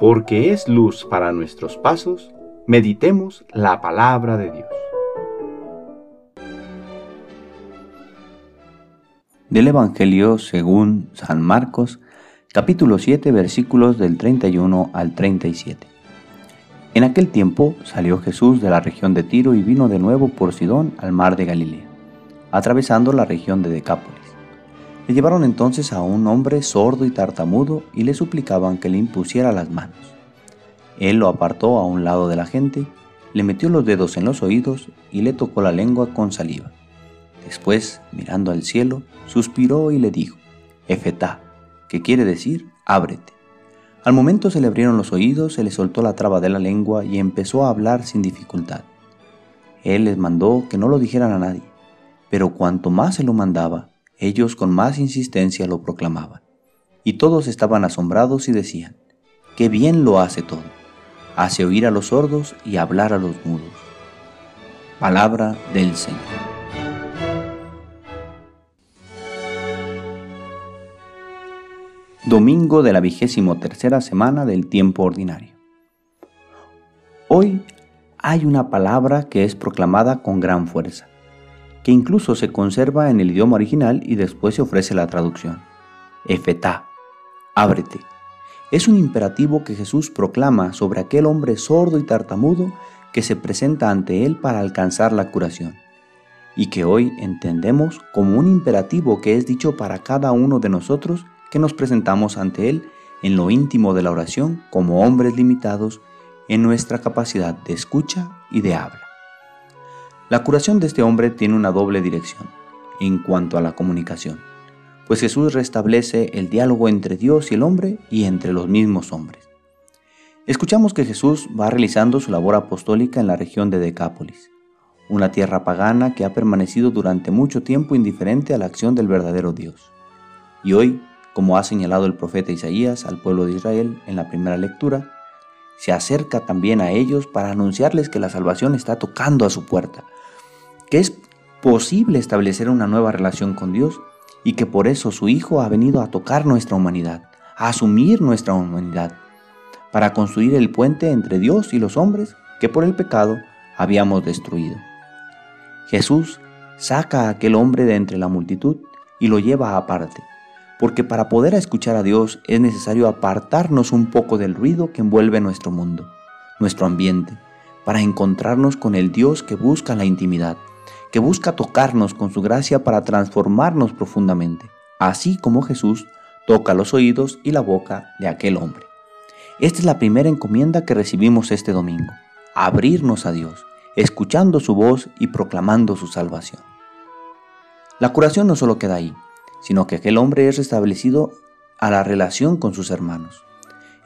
porque es luz para nuestros pasos, meditemos la palabra de Dios. Del Evangelio según San Marcos, capítulo 7, versículos del 31 al 37. En aquel tiempo salió Jesús de la región de Tiro y vino de nuevo por Sidón al mar de Galilea, atravesando la región de Decápolis. Le llevaron entonces a un hombre sordo y tartamudo y le suplicaban que le impusiera las manos. Él lo apartó a un lado de la gente, le metió los dedos en los oídos y le tocó la lengua con saliva. Después, mirando al cielo, suspiró y le dijo, Efetá, que quiere decir, ábrete. Al momento se le abrieron los oídos, se le soltó la traba de la lengua y empezó a hablar sin dificultad. Él les mandó que no lo dijeran a nadie, pero cuanto más se lo mandaba, ellos con más insistencia lo proclamaban. Y todos estaban asombrados y decían, qué bien lo hace todo. Hace oír a los sordos y hablar a los mudos. Palabra del Señor. Domingo de la vigésimo tercera semana del tiempo ordinario. Hoy hay una palabra que es proclamada con gran fuerza que incluso se conserva en el idioma original y después se ofrece la traducción. Efetá, ábrete. Es un imperativo que Jesús proclama sobre aquel hombre sordo y tartamudo que se presenta ante él para alcanzar la curación, y que hoy entendemos como un imperativo que es dicho para cada uno de nosotros que nos presentamos ante él en lo íntimo de la oración como hombres limitados en nuestra capacidad de escucha y de habla. La curación de este hombre tiene una doble dirección en cuanto a la comunicación, pues Jesús restablece el diálogo entre Dios y el hombre y entre los mismos hombres. Escuchamos que Jesús va realizando su labor apostólica en la región de Decápolis, una tierra pagana que ha permanecido durante mucho tiempo indiferente a la acción del verdadero Dios. Y hoy, como ha señalado el profeta Isaías al pueblo de Israel en la primera lectura, se acerca también a ellos para anunciarles que la salvación está tocando a su puerta, que es posible establecer una nueva relación con Dios y que por eso su Hijo ha venido a tocar nuestra humanidad, a asumir nuestra humanidad, para construir el puente entre Dios y los hombres que por el pecado habíamos destruido. Jesús saca a aquel hombre de entre la multitud y lo lleva aparte, porque para poder escuchar a Dios es necesario apartarnos un poco del ruido que envuelve nuestro mundo, nuestro ambiente, para encontrarnos con el Dios que busca la intimidad, que busca tocarnos con su gracia para transformarnos profundamente, así como Jesús toca los oídos y la boca de aquel hombre. Esta es la primera encomienda que recibimos este domingo, abrirnos a Dios, escuchando su voz y proclamando su salvación. La curación no solo queda ahí, sino que aquel hombre es restablecido a la relación con sus hermanos.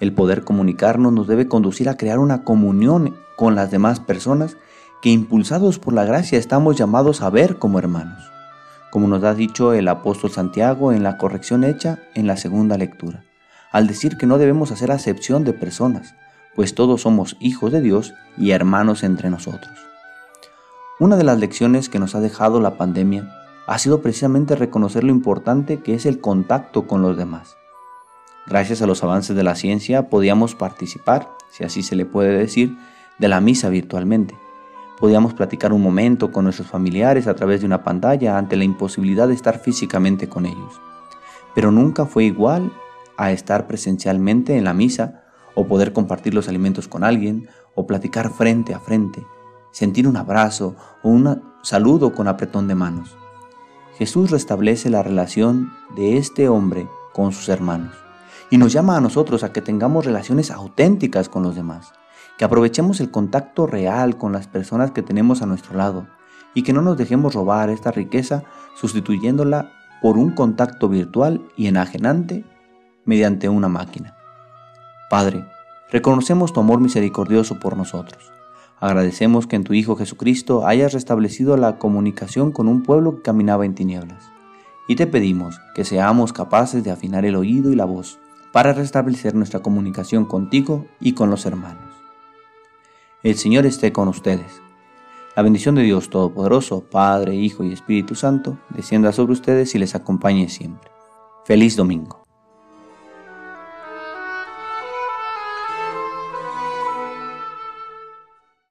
El poder comunicarnos nos debe conducir a crear una comunión con las demás personas que impulsados por la gracia estamos llamados a ver como hermanos, como nos ha dicho el apóstol Santiago en la corrección hecha en la segunda lectura, al decir que no debemos hacer acepción de personas, pues todos somos hijos de Dios y hermanos entre nosotros. Una de las lecciones que nos ha dejado la pandemia ha sido precisamente reconocer lo importante que es el contacto con los demás. Gracias a los avances de la ciencia podíamos participar, si así se le puede decir, de la misa virtualmente. Podíamos platicar un momento con nuestros familiares a través de una pantalla ante la imposibilidad de estar físicamente con ellos. Pero nunca fue igual a estar presencialmente en la misa o poder compartir los alimentos con alguien o platicar frente a frente, sentir un abrazo o un saludo con apretón de manos. Jesús restablece la relación de este hombre con sus hermanos y nos llama a nosotros a que tengamos relaciones auténticas con los demás que aprovechemos el contacto real con las personas que tenemos a nuestro lado y que no nos dejemos robar esta riqueza sustituyéndola por un contacto virtual y enajenante mediante una máquina. Padre, reconocemos tu amor misericordioso por nosotros. Agradecemos que en tu Hijo Jesucristo hayas restablecido la comunicación con un pueblo que caminaba en tinieblas. Y te pedimos que seamos capaces de afinar el oído y la voz para restablecer nuestra comunicación contigo y con los hermanos. El Señor esté con ustedes. La bendición de Dios Todopoderoso, Padre, Hijo y Espíritu Santo, descienda sobre ustedes y les acompañe siempre. Feliz domingo.